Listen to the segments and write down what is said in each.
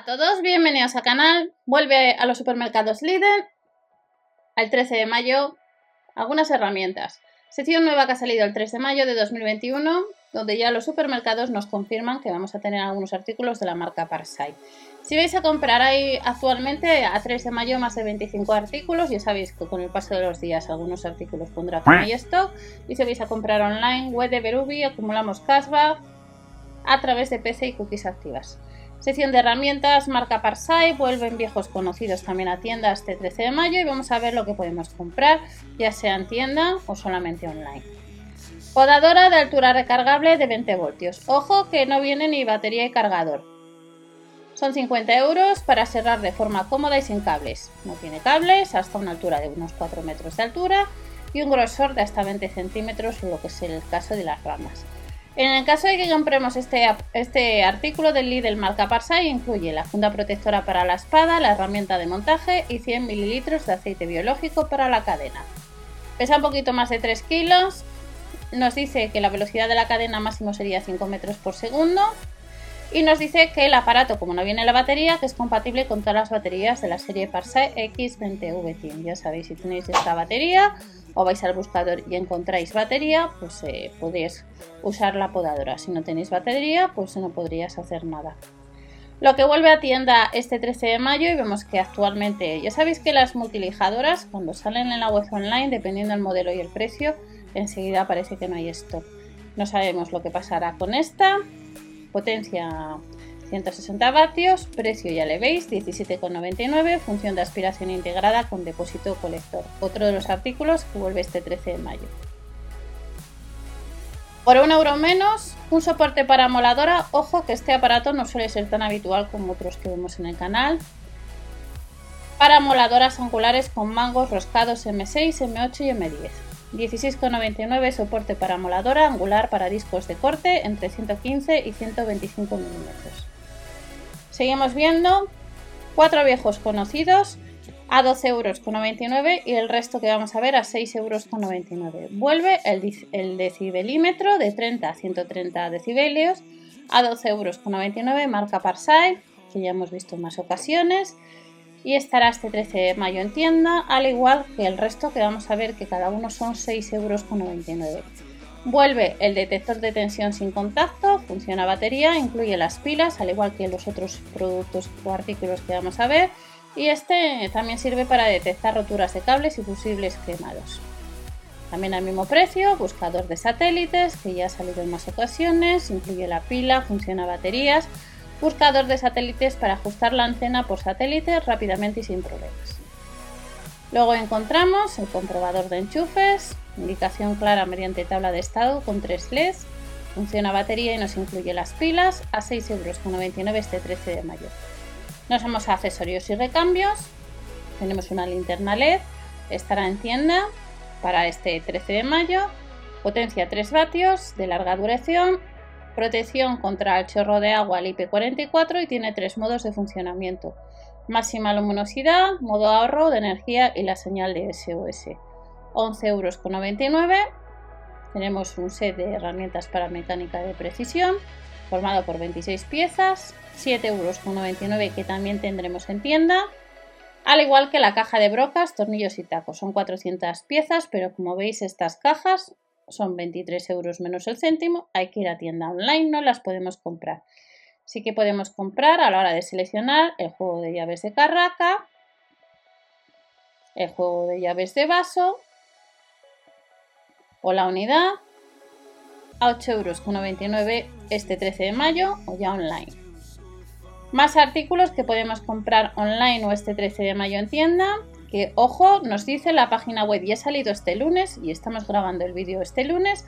a todos, bienvenidos al canal. Vuelve a los supermercados Lidl el 13 de mayo algunas herramientas. Sección nueva que ha salido el 3 de mayo de 2021, donde ya los supermercados nos confirman que vamos a tener algunos artículos de la marca Parsai. Si vais a comprar ahí actualmente a 3 de mayo más de 25 artículos, ya sabéis que con el paso de los días algunos artículos pondrá y stock. Y si vais a comprar online, web de Berubi, acumulamos cashback a través de PC y cookies activas. Sección de herramientas, marca Parsai, vuelven viejos conocidos también a tienda este 13 de mayo y vamos a ver lo que podemos comprar, ya sea en tienda o solamente online. Podadora de altura recargable de 20 voltios. Ojo que no viene ni batería y cargador. Son 50 euros para cerrar de forma cómoda y sin cables. No tiene cables, hasta una altura de unos 4 metros de altura y un grosor de hasta 20 centímetros, lo que es el caso de las ramas. En el caso de que compremos este, este artículo del Lidl marca Parsai, incluye la funda protectora para la espada, la herramienta de montaje y 100 mililitros de aceite biológico para la cadena. Pesa un poquito más de 3 kilos. Nos dice que la velocidad de la cadena máximo sería 5 metros por segundo. Y nos dice que el aparato, como no viene la batería, que es compatible con todas las baterías de la serie Parsai X20V100. Ya sabéis, si tenéis esta batería, o vais al buscador y encontráis batería, pues eh, podéis usar la podadora. Si no tenéis batería, pues no podrías hacer nada. Lo que vuelve a tienda este 13 de mayo y vemos que actualmente, ya sabéis que las multilijadoras cuando salen en la web online, dependiendo del modelo y el precio, enseguida parece que no hay stock. No sabemos lo que pasará con esta. Potencia 160 vatios, precio ya le veis, 17,99, función de aspiración integrada con depósito colector. Otro de los artículos que vuelve este 13 de mayo. Por un euro menos, un soporte para moladora. Ojo que este aparato no suele ser tan habitual como otros que vemos en el canal. Para moladoras angulares con mangos roscados M6, M8 y M10. 16,99 soporte para moladora angular para discos de corte entre 115 y 125 milímetros. Seguimos viendo cuatro viejos conocidos a 12,99 euros y el resto que vamos a ver a 6,99 euros. Vuelve el, decibelímetro de 30 a 130 decibelios a 12,99 euros, marca Parsai, que ya hemos visto en más ocasiones. Y estará este 13 de mayo en tienda, al igual que el resto que vamos a ver que cada uno son 6,99 euros. Vuelve el detector de tensión sin contacto, funciona batería, incluye las pilas, al igual que los otros productos o artículos que vamos a ver. Y este también sirve para detectar roturas de cables y fusibles quemados. También al mismo precio, buscador de satélites, que ya ha salido en más ocasiones, incluye la pila, funciona baterías, buscador de satélites para ajustar la antena por satélite rápidamente y sin problemas. Luego encontramos el comprobador de enchufes, indicación clara mediante tabla de estado con tres LEDs, funciona batería y nos incluye las pilas a 6,99 euros este 13 de mayo. Nos vamos a accesorios y recambios, tenemos una linterna LED, estará en tienda para este 13 de mayo, potencia 3 vatios, de larga duración, protección contra el chorro de agua al IP44 y tiene tres modos de funcionamiento máxima luminosidad, modo ahorro de energía y la señal de SOS. 11,99 euros. Tenemos un set de herramientas para mecánica de precisión formado por 26 piezas, 7,99 euros que también tendremos en tienda. Al igual que la caja de brocas, tornillos y tacos. Son 400 piezas, pero como veis estas cajas son 23 euros menos el céntimo. Hay que ir a tienda online, no las podemos comprar. Sí que podemos comprar a la hora de seleccionar el juego de llaves de carraca, el juego de llaves de vaso o la unidad a 8,99 euros este 13 de mayo o ya online. Más artículos que podemos comprar online o este 13 de mayo en tienda. Que ojo, nos dice la página web y ha salido este lunes y estamos grabando el vídeo este lunes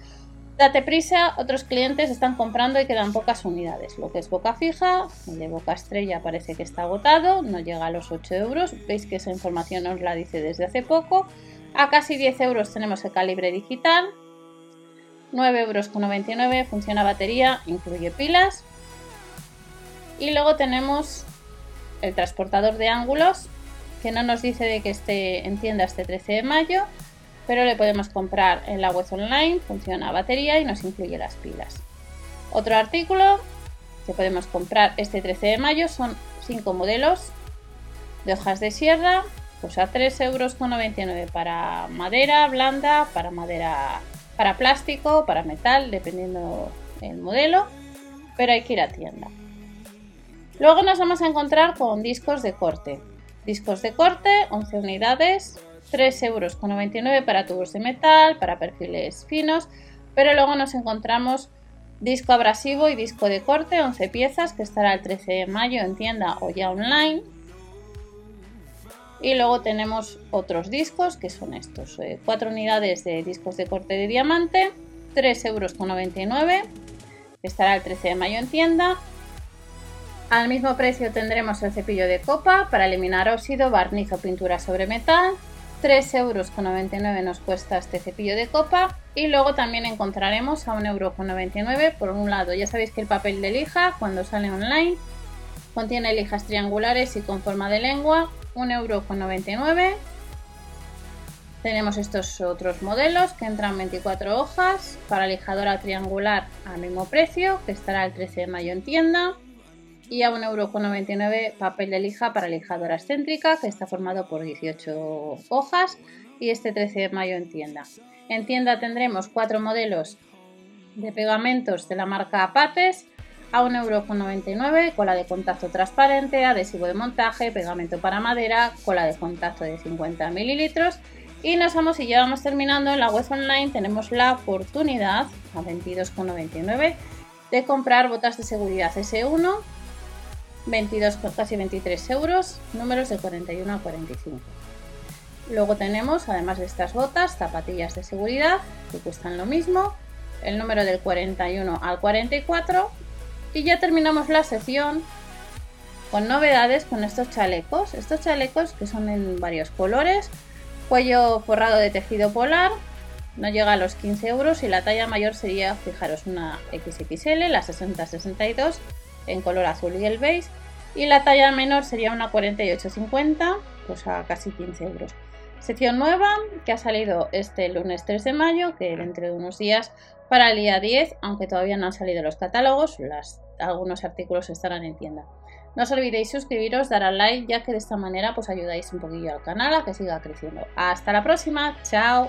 Date prisa, otros clientes están comprando y quedan pocas unidades. Lo que es boca fija, el de boca estrella parece que está agotado, no llega a los 8 euros. Veis que esa información os la dice desde hace poco. A casi 10 euros tenemos el calibre digital. 9,99 euros, funciona batería, incluye pilas. Y luego tenemos el transportador de ángulos, que no nos dice de que esté en tienda este 13 de mayo pero le podemos comprar en la web online, funciona a batería y nos incluye las pilas. Otro artículo que podemos comprar este 13 de mayo son 5 modelos de hojas de sierra, pues a 3,99 euros para madera blanda, para madera para plástico, para metal, dependiendo el modelo, pero hay que ir a tienda. Luego nos vamos a encontrar con discos de corte. Discos de corte, 11 unidades, 3,99 euros para tubos de metal, para perfiles finos, pero luego nos encontramos disco abrasivo y disco de corte, 11 piezas, que estará el 13 de mayo en tienda o ya online. Y luego tenemos otros discos, que son estos, 4 eh, unidades de discos de corte de diamante, 3,99 euros, que estará el 13 de mayo en tienda. Al mismo precio tendremos el cepillo de copa para eliminar óxido, barniz o pintura sobre metal, 3,99 euros nos cuesta este cepillo de copa y luego también encontraremos a 1,99€ por un lado. Ya sabéis que el papel de lija cuando sale online contiene lijas triangulares y con forma de lengua, 1,99€. Tenemos estos otros modelos que entran 24 hojas para lijadora triangular al mismo precio que estará el 13 de mayo en tienda y a 1,99€ papel de lija para lijadora excéntrica que está formado por 18 hojas y este 13 de mayo en tienda. En tienda tendremos cuatro modelos de pegamentos de la marca Apates a 1,99€, cola de contacto transparente, adhesivo de montaje, pegamento para madera, cola de contacto de 50 mililitros y nos vamos y ya vamos terminando en la web online tenemos la oportunidad a 22,99 de comprar botas de seguridad S1 22, casi 23 euros, números de 41 a 45. Luego tenemos, además de estas botas, zapatillas de seguridad que cuestan lo mismo, el número del 41 al 44 y ya terminamos la sección con novedades con estos chalecos. Estos chalecos que son en varios colores, cuello forrado de tejido polar, no llega a los 15 euros y la talla mayor sería, fijaros, una XXL, la 60-62 en color azul y el beige. Y la talla menor sería una 48,50, pues a casi 15 euros. Sección nueva que ha salido este lunes 3 de mayo, que dentro de unos días para el día 10, aunque todavía no han salido los catálogos, algunos artículos estarán en tienda. No os olvidéis suscribiros, dar al like, ya que de esta manera pues ayudáis un poquillo al canal a que siga creciendo. Hasta la próxima, chao.